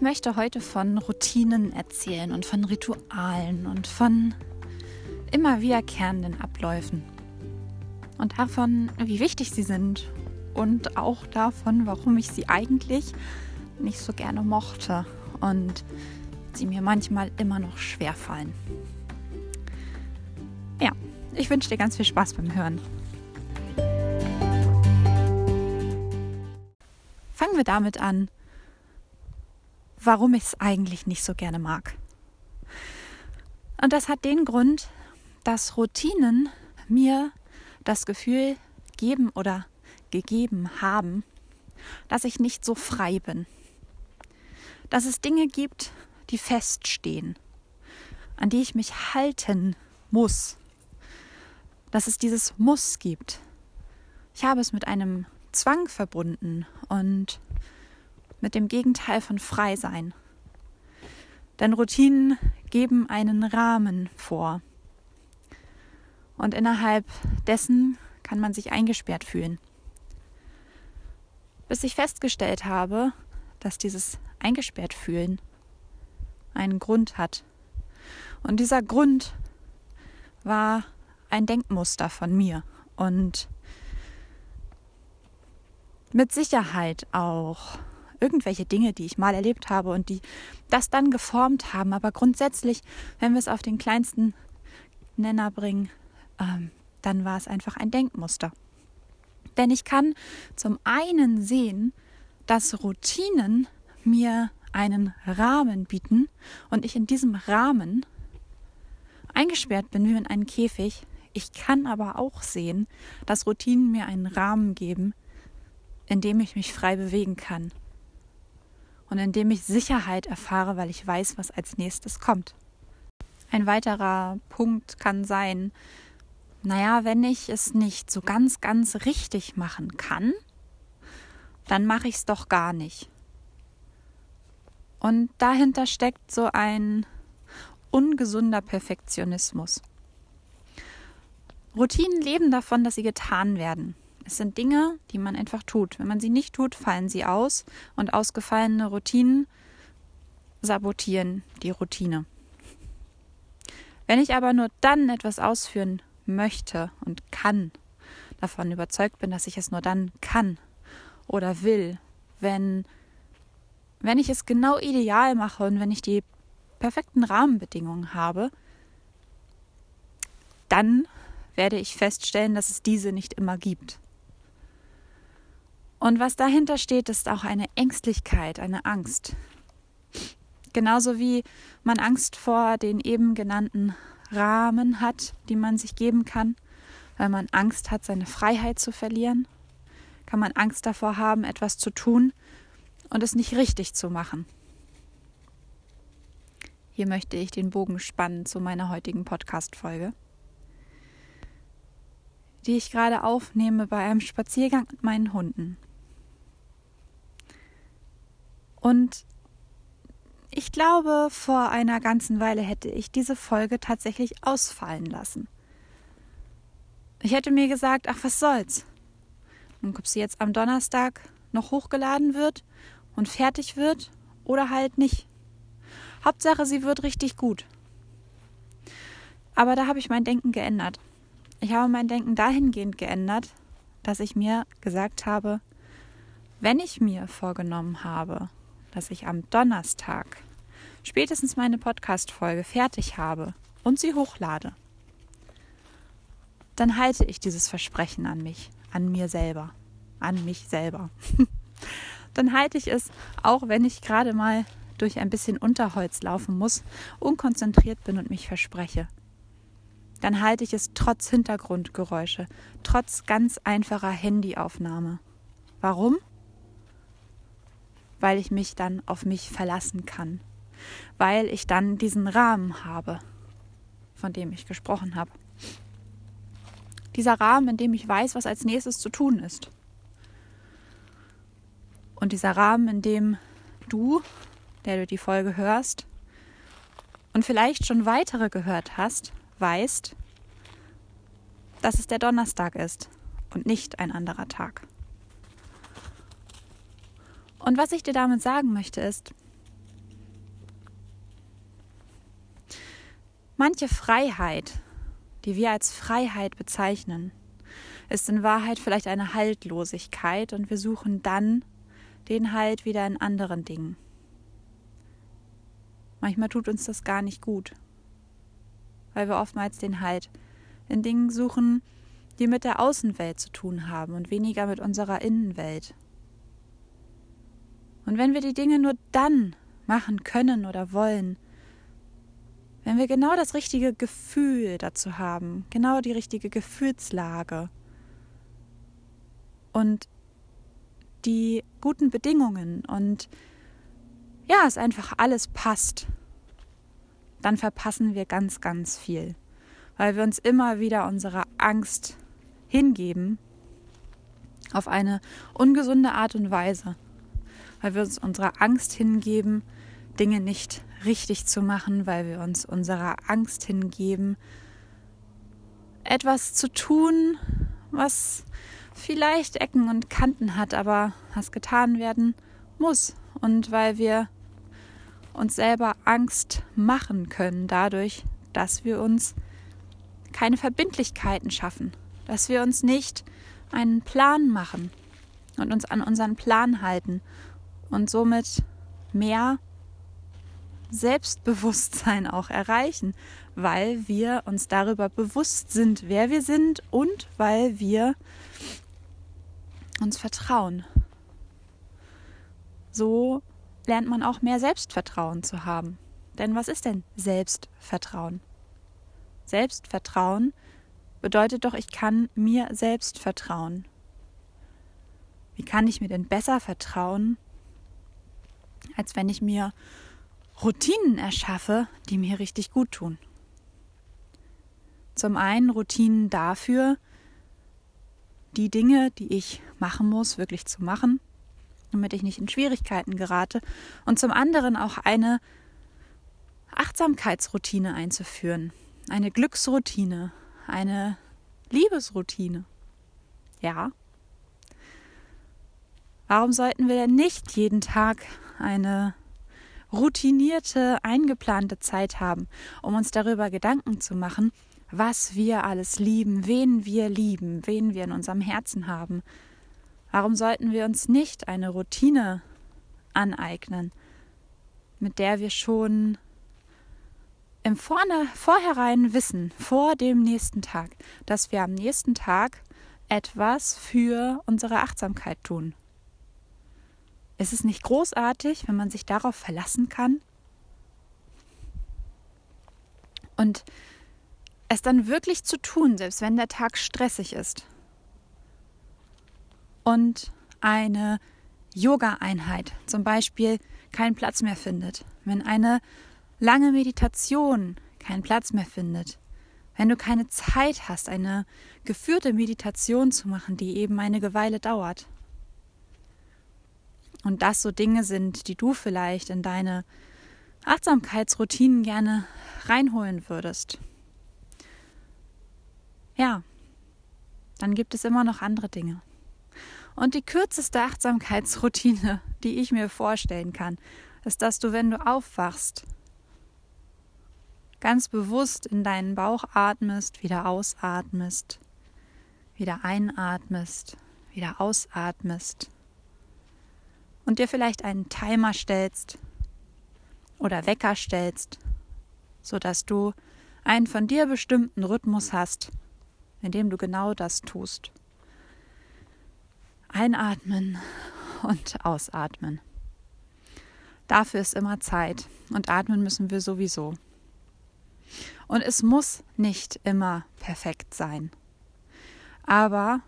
Ich möchte heute von Routinen erzählen und von Ritualen und von immer wiederkehrenden Abläufen. Und davon, wie wichtig sie sind und auch davon, warum ich sie eigentlich nicht so gerne mochte und sie mir manchmal immer noch schwer fallen. Ja, ich wünsche dir ganz viel Spaß beim Hören. Fangen wir damit an, warum ich es eigentlich nicht so gerne mag. Und das hat den Grund, dass Routinen mir das Gefühl geben oder gegeben haben, dass ich nicht so frei bin. Dass es Dinge gibt, die feststehen, an die ich mich halten muss. Dass es dieses Muss gibt. Ich habe es mit einem Zwang verbunden und mit dem Gegenteil von frei sein. Denn Routinen geben einen Rahmen vor. Und innerhalb dessen kann man sich eingesperrt fühlen. Bis ich festgestellt habe, dass dieses eingesperrt fühlen einen Grund hat. Und dieser Grund war ein Denkmuster von mir und mit Sicherheit auch irgendwelche Dinge, die ich mal erlebt habe und die das dann geformt haben. Aber grundsätzlich, wenn wir es auf den kleinsten Nenner bringen, ähm, dann war es einfach ein Denkmuster. Denn ich kann zum einen sehen, dass Routinen mir einen Rahmen bieten und ich in diesem Rahmen eingesperrt bin wie in einen Käfig. Ich kann aber auch sehen, dass Routinen mir einen Rahmen geben, in dem ich mich frei bewegen kann und indem ich Sicherheit erfahre, weil ich weiß, was als nächstes kommt. Ein weiterer Punkt kann sein, naja, wenn ich es nicht so ganz, ganz richtig machen kann, dann mache ich es doch gar nicht. Und dahinter steckt so ein ungesunder Perfektionismus. Routinen leben davon, dass sie getan werden. Es sind Dinge, die man einfach tut. Wenn man sie nicht tut, fallen sie aus und ausgefallene Routinen sabotieren die Routine. Wenn ich aber nur dann etwas ausführen möchte und kann, davon überzeugt bin, dass ich es nur dann kann oder will, wenn, wenn ich es genau ideal mache und wenn ich die perfekten Rahmenbedingungen habe, dann werde ich feststellen, dass es diese nicht immer gibt. Und was dahinter steht, ist auch eine Ängstlichkeit, eine Angst. Genauso wie man Angst vor den eben genannten Rahmen hat, die man sich geben kann, weil man Angst hat, seine Freiheit zu verlieren, kann man Angst davor haben, etwas zu tun und es nicht richtig zu machen. Hier möchte ich den Bogen spannen zu meiner heutigen Podcast-Folge, die ich gerade aufnehme bei einem Spaziergang mit meinen Hunden. Und ich glaube, vor einer ganzen Weile hätte ich diese Folge tatsächlich ausfallen lassen. Ich hätte mir gesagt, ach, was soll's. Und ob sie jetzt am Donnerstag noch hochgeladen wird und fertig wird oder halt nicht. Hauptsache, sie wird richtig gut. Aber da habe ich mein Denken geändert. Ich habe mein Denken dahingehend geändert, dass ich mir gesagt habe, wenn ich mir vorgenommen habe, dass ich am Donnerstag spätestens meine Podcast-Folge fertig habe und sie hochlade, dann halte ich dieses Versprechen an mich, an mir selber, an mich selber. dann halte ich es, auch wenn ich gerade mal durch ein bisschen Unterholz laufen muss, unkonzentriert bin und mich verspreche. Dann halte ich es trotz Hintergrundgeräusche, trotz ganz einfacher Handyaufnahme. Warum? Weil ich mich dann auf mich verlassen kann, weil ich dann diesen Rahmen habe, von dem ich gesprochen habe. Dieser Rahmen, in dem ich weiß, was als nächstes zu tun ist. Und dieser Rahmen, in dem du, der du die Folge hörst und vielleicht schon weitere gehört hast, weißt, dass es der Donnerstag ist und nicht ein anderer Tag. Und was ich dir damit sagen möchte ist, manche Freiheit, die wir als Freiheit bezeichnen, ist in Wahrheit vielleicht eine Haltlosigkeit und wir suchen dann den Halt wieder in anderen Dingen. Manchmal tut uns das gar nicht gut, weil wir oftmals den Halt in Dingen suchen, die mit der Außenwelt zu tun haben und weniger mit unserer Innenwelt. Und wenn wir die Dinge nur dann machen können oder wollen, wenn wir genau das richtige Gefühl dazu haben, genau die richtige Gefühlslage und die guten Bedingungen und ja, es einfach alles passt, dann verpassen wir ganz, ganz viel, weil wir uns immer wieder unserer Angst hingeben auf eine ungesunde Art und Weise, weil wir uns unserer Angst hingeben, Dinge nicht richtig zu machen, weil wir uns unserer Angst hingeben, etwas zu tun, was vielleicht Ecken und Kanten hat, aber was getan werden muss. Und weil wir uns selber Angst machen können dadurch, dass wir uns keine Verbindlichkeiten schaffen, dass wir uns nicht einen Plan machen und uns an unseren Plan halten und somit mehr Selbstbewusstsein auch erreichen, weil wir uns darüber bewusst sind, wer wir sind und weil wir uns vertrauen. So lernt man auch mehr Selbstvertrauen zu haben. Denn was ist denn Selbstvertrauen? Selbstvertrauen bedeutet doch, ich kann mir selbst vertrauen. Wie kann ich mir denn besser vertrauen, als wenn ich mir Routinen erschaffe, die mir richtig gut tun? Zum einen Routinen dafür, die Dinge, die ich machen muss, wirklich zu machen, damit ich nicht in Schwierigkeiten gerate. Und zum anderen auch eine Achtsamkeitsroutine einzuführen, eine Glücksroutine, eine Liebesroutine. Ja. Warum sollten wir denn nicht jeden Tag eine routinierte, eingeplante Zeit haben, um uns darüber Gedanken zu machen, was wir alles lieben, wen wir lieben, wen wir in unserem Herzen haben. Warum sollten wir uns nicht eine Routine aneignen, mit der wir schon im Vorne, Vorhinein wissen, vor dem nächsten Tag, dass wir am nächsten Tag etwas für unsere Achtsamkeit tun. Ist es nicht großartig, wenn man sich darauf verlassen kann? Und es dann wirklich zu tun, selbst wenn der Tag stressig ist. Und eine Yoga-Einheit zum Beispiel keinen Platz mehr findet, wenn eine lange Meditation keinen Platz mehr findet, wenn du keine Zeit hast, eine geführte Meditation zu machen, die eben eine Weile dauert. Und das so Dinge sind, die du vielleicht in deine Achtsamkeitsroutinen gerne reinholen würdest ja, dann gibt es immer noch andere Dinge. Und die kürzeste Achtsamkeitsroutine, die ich mir vorstellen kann, ist, dass du, wenn du aufwachst, ganz bewusst in deinen Bauch atmest, wieder ausatmest, wieder einatmest, wieder ausatmest und dir vielleicht einen Timer stellst oder Wecker stellst, sodass du einen von dir bestimmten Rhythmus hast, indem du genau das tust. Einatmen und ausatmen. Dafür ist immer Zeit und atmen müssen wir sowieso. Und es muss nicht immer perfekt sein. Aber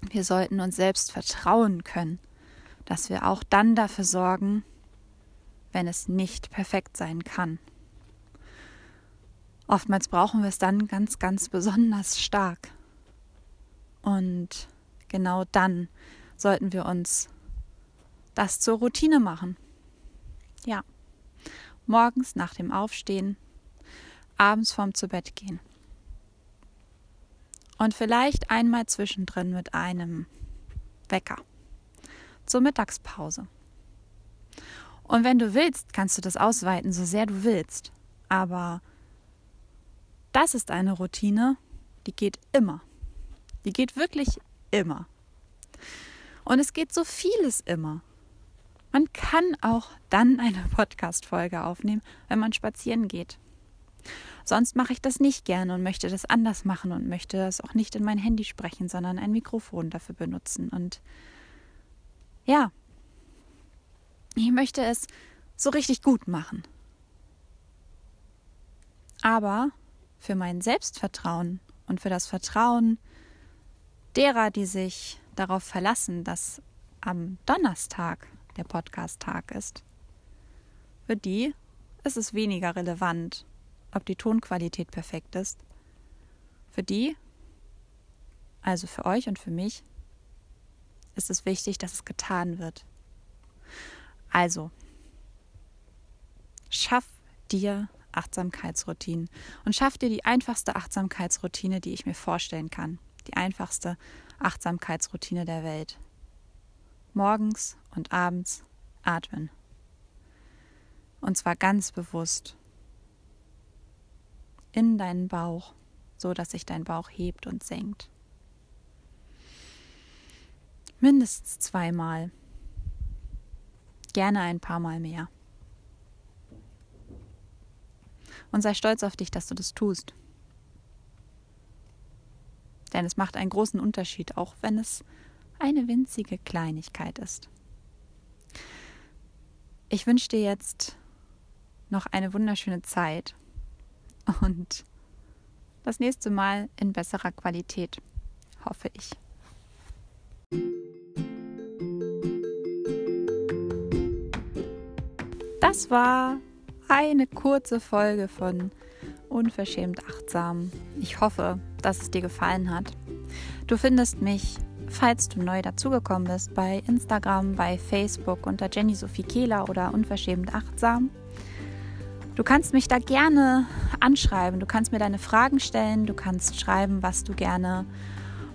wir sollten uns selbst vertrauen können, dass wir auch dann dafür sorgen, wenn es nicht perfekt sein kann. Oftmals brauchen wir es dann ganz, ganz besonders stark. Und genau dann sollten wir uns das zur Routine machen. Ja. Morgens nach dem Aufstehen, abends vorm zu Bett gehen. Und vielleicht einmal zwischendrin mit einem Wecker zur Mittagspause. Und wenn du willst, kannst du das ausweiten, so sehr du willst. Aber Das ist eine Routine, die geht immer. Die geht wirklich immer. Und es geht so vieles immer. Man kann auch dann eine Podcast-Folge aufnehmen, wenn man spazieren geht. Sonst mache ich das nicht gerne und möchte das anders machen und möchte das auch nicht in mein Handy sprechen, sondern ein Mikrofon dafür benutzen. Und ja, ich möchte es so richtig gut machen. Aber für mein Selbstvertrauen und für das Vertrauen derer, die sich darauf verlassen, dass am Donnerstag der Podcast-Tag ist, für die ist es weniger relevant, ob die Tonqualität perfekt ist. Für die, also für euch und für mich, ist es wichtig, dass es getan wird. Also, schaff dir Achtsamkeitsroutinen und schaff dir die einfachste Achtsamkeitsroutine, die ich mir vorstellen kann. Die einfachste Achtsamkeitsroutine der Welt. Morgens und abends atmen. Und zwar ganz bewusst in deinen Bauch, so dass sich dein Bauch hebt und senkt. Mindestens zweimal. Gerne ein paar Mal mehr. Und sei stolz auf dich, dass du das tust. Denn es macht einen großen Unterschied, auch wenn es eine winzige Kleinigkeit ist. Ich wünsche dir jetzt noch eine wunderschöne Zeit und das nächste Mal in besserer Qualität, hoffe ich. Das war eine kurze Folge von Unverschämt Achtsam. Ich hoffe, dass es dir gefallen hat. Du findest mich, falls du neu dazugekommen bist, bei Instagram, bei Facebook unter Jenny Sophie Kehler oder Unverschämt Achtsam. Du kannst mich da gerne anschreiben. Du kannst mir deine Fragen stellen. Du kannst schreiben, was du gerne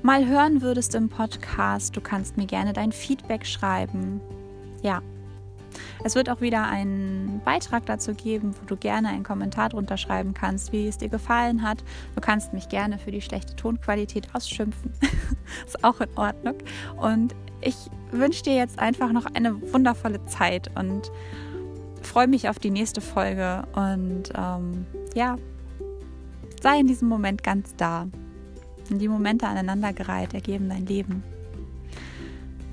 mal hören würdest im Podcast. Du kannst mir gerne dein Feedback schreiben. Ja. Es wird auch wieder einen Beitrag dazu geben, wo du gerne einen Kommentar drunter schreiben kannst, wie es dir gefallen hat. Du kannst mich gerne für die schlechte Tonqualität ausschimpfen. Ist auch in Ordnung. Und ich wünsche dir jetzt einfach noch eine wundervolle Zeit und freue mich auf die nächste Folge und ähm, ja, sei in diesem Moment ganz da. Und die Momente aneinandergereiht ergeben dein Leben.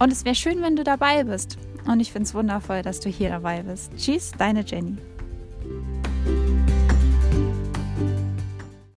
Und es wäre schön, wenn du dabei bist. Und ich finde es wundervoll, dass du hier dabei bist. Tschüss, deine Jenny.